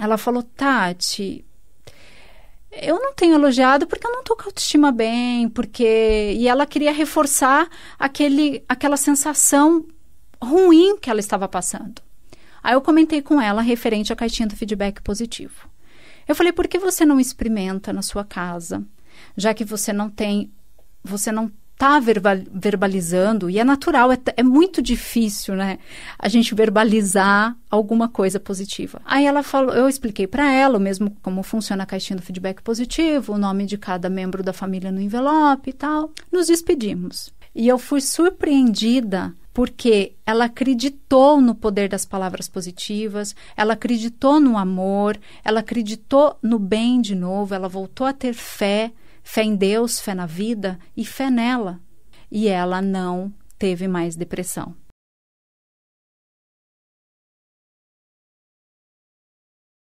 ela falou: Tati, eu não tenho elogiado porque eu não tô com autoestima bem, porque. E ela queria reforçar aquele, aquela sensação ruim que ela estava passando. Aí eu comentei com ela referente à caixinha do feedback positivo. Eu falei, por que você não experimenta na sua casa? Já que você não tem, você não está verbalizando, e é natural, é, é, muito difícil, né? A gente verbalizar alguma coisa positiva. Aí ela falou, eu expliquei para ela mesmo como funciona a caixinha do feedback positivo, o nome de cada membro da família no envelope e tal. Nos despedimos. E eu fui surpreendida porque ela acreditou no poder das palavras positivas, ela acreditou no amor, ela acreditou no bem de novo, ela voltou a ter fé fé em Deus, fé na vida e fé nela. E ela não teve mais depressão.